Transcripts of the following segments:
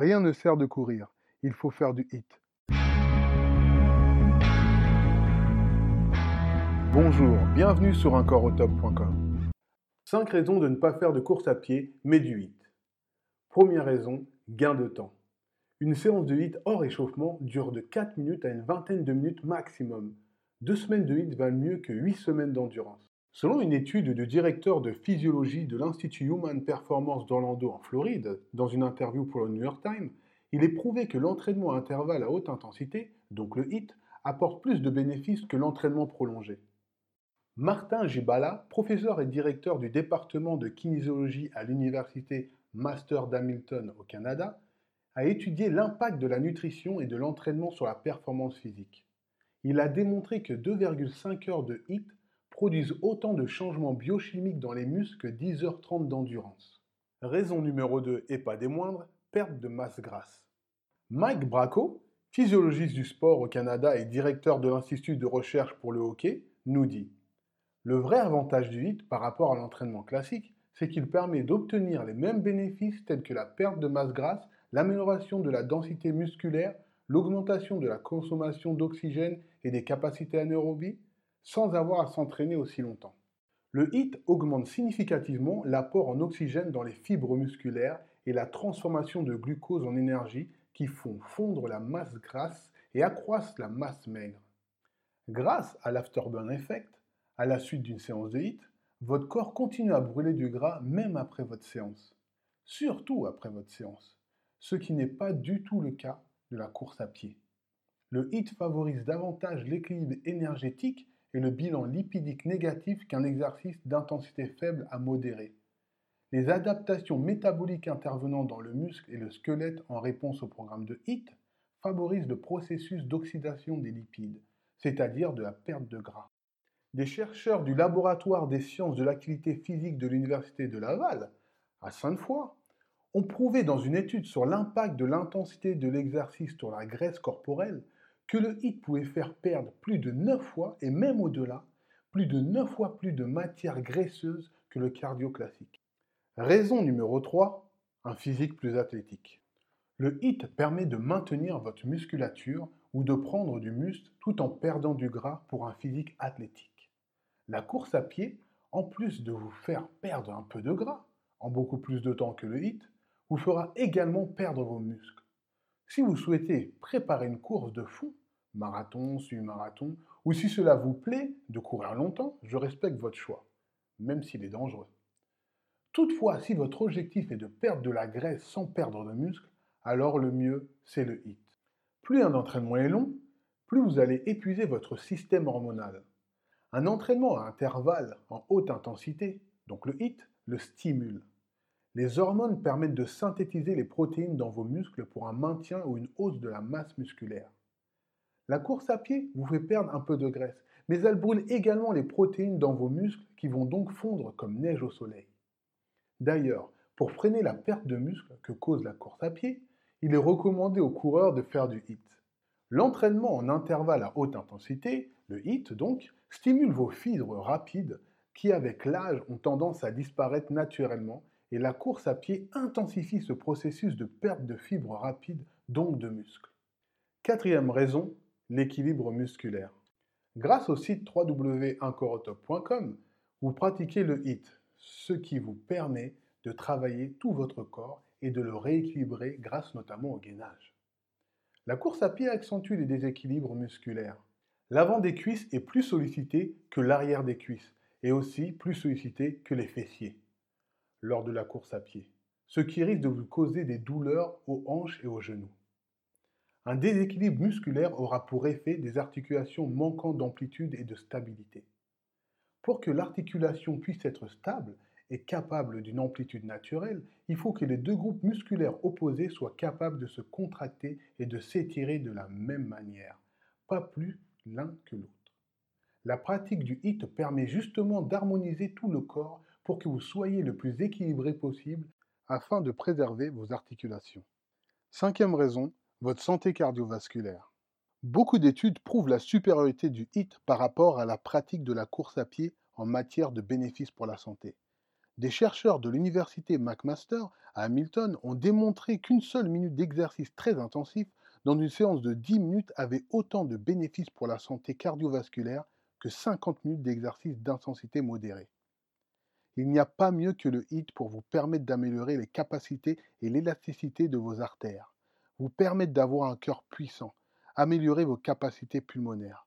Rien ne sert de courir, il faut faire du hit. Bonjour, bienvenue sur uncoreautop.com. 5 raisons de ne pas faire de course à pied, mais du hit. Première raison, gain de temps. Une séance de hit hors échauffement dure de 4 minutes à une vingtaine de minutes maximum. Deux semaines de hit valent mieux que 8 semaines d'endurance. Selon une étude du directeur de physiologie de l'Institut Human Performance d'Orlando en Floride, dans une interview pour le New York Times, il est prouvé que l'entraînement à intervalle à haute intensité, donc le HIT, apporte plus de bénéfices que l'entraînement prolongé. Martin Gibala, professeur et directeur du département de kinésiologie à l'université Master d'Hamilton au Canada, a étudié l'impact de la nutrition et de l'entraînement sur la performance physique. Il a démontré que 2,5 heures de HIT produisent autant de changements biochimiques dans les muscles que 10h30 d'endurance. Raison numéro 2 et pas des moindres, perte de masse grasse. Mike Bracco, physiologiste du sport au Canada et directeur de l'Institut de recherche pour le hockey, nous dit Le vrai avantage du HIIT par rapport à l'entraînement classique, c'est qu'il permet d'obtenir les mêmes bénéfices tels que la perte de masse grasse, l'amélioration de la densité musculaire, l'augmentation de la consommation d'oxygène et des capacités anaérobies, sans avoir à s'entraîner aussi longtemps. Le HIT augmente significativement l'apport en oxygène dans les fibres musculaires et la transformation de glucose en énergie qui font fondre la masse grasse et accroissent la masse maigre. Grâce à l'afterburn effect, à la suite d'une séance de HIT, votre corps continue à brûler du gras même après votre séance. Surtout après votre séance, ce qui n'est pas du tout le cas de la course à pied. Le HIT favorise davantage l'équilibre énergétique et le bilan lipidique négatif qu'un exercice d'intensité faible à modéré. Les adaptations métaboliques intervenant dans le muscle et le squelette en réponse au programme de HIT favorisent le processus d'oxydation des lipides, c'est-à-dire de la perte de gras. Des chercheurs du laboratoire des sciences de l'activité physique de l'Université de Laval, à Sainte-Foy, ont prouvé dans une étude sur l'impact de l'intensité de l'exercice sur la graisse corporelle que le HIT pouvait faire perdre plus de 9 fois, et même au-delà, plus de 9 fois plus de matière graisseuse que le cardio classique. Raison numéro 3, un physique plus athlétique. Le HIT permet de maintenir votre musculature ou de prendre du muscle tout en perdant du gras pour un physique athlétique. La course à pied, en plus de vous faire perdre un peu de gras, en beaucoup plus de temps que le HIT, vous fera également perdre vos muscles. Si vous souhaitez préparer une course de fond, marathon, semi-marathon, ou si cela vous plaît de courir longtemps, je respecte votre choix, même s'il est dangereux. Toutefois, si votre objectif est de perdre de la graisse sans perdre de muscle, alors le mieux, c'est le HIT. Plus un entraînement est long, plus vous allez épuiser votre système hormonal. Un entraînement à intervalles en haute intensité, donc le HIT, le stimule. Les hormones permettent de synthétiser les protéines dans vos muscles pour un maintien ou une hausse de la masse musculaire. La course à pied vous fait perdre un peu de graisse, mais elle brûle également les protéines dans vos muscles qui vont donc fondre comme neige au soleil. D'ailleurs, pour freiner la perte de muscle que cause la course à pied, il est recommandé aux coureurs de faire du HIT. L'entraînement en intervalle à haute intensité, le HIT donc, stimule vos fibres rapides qui avec l'âge ont tendance à disparaître naturellement et la course à pied intensifie ce processus de perte de fibres rapides, donc de muscles. Quatrième raison, l'équilibre musculaire. Grâce au site www.incorotop.com, vous pratiquez le HIT, ce qui vous permet de travailler tout votre corps et de le rééquilibrer grâce notamment au gainage. La course à pied accentue les déséquilibres musculaires. L'avant des cuisses est plus sollicité que l'arrière des cuisses et aussi plus sollicité que les fessiers lors de la course à pied, ce qui risque de vous causer des douleurs aux hanches et aux genoux. Un déséquilibre musculaire aura pour effet des articulations manquant d'amplitude et de stabilité. Pour que l'articulation puisse être stable et capable d'une amplitude naturelle, il faut que les deux groupes musculaires opposés soient capables de se contracter et de s'étirer de la même manière, pas plus l'un que l'autre. La pratique du HIT permet justement d'harmoniser tout le corps pour que vous soyez le plus équilibré possible afin de préserver vos articulations. Cinquième raison, votre santé cardiovasculaire. Beaucoup d'études prouvent la supériorité du HIT par rapport à la pratique de la course à pied en matière de bénéfices pour la santé. Des chercheurs de l'université McMaster à Hamilton ont démontré qu'une seule minute d'exercice très intensif dans une séance de 10 minutes avait autant de bénéfices pour la santé cardiovasculaire que 50 minutes d'exercice d'intensité modérée. Il n'y a pas mieux que le HIIT pour vous permettre d'améliorer les capacités et l'élasticité de vos artères, vous permettre d'avoir un cœur puissant, améliorer vos capacités pulmonaires.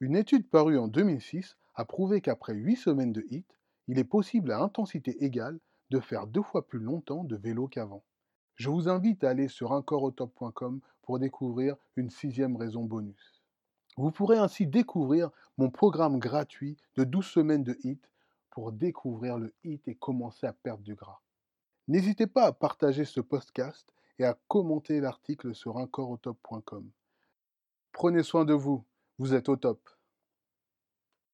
Une étude parue en 2006 a prouvé qu'après 8 semaines de HIIT, il est possible à intensité égale de faire deux fois plus longtemps de vélo qu'avant. Je vous invite à aller sur uncoreautop.com pour découvrir une sixième raison bonus. Vous pourrez ainsi découvrir mon programme gratuit de 12 semaines de HIT pour découvrir le HIT et commencer à perdre du gras. N'hésitez pas à partager ce podcast et à commenter l'article sur uncoreautop.com. Prenez soin de vous, vous êtes au top.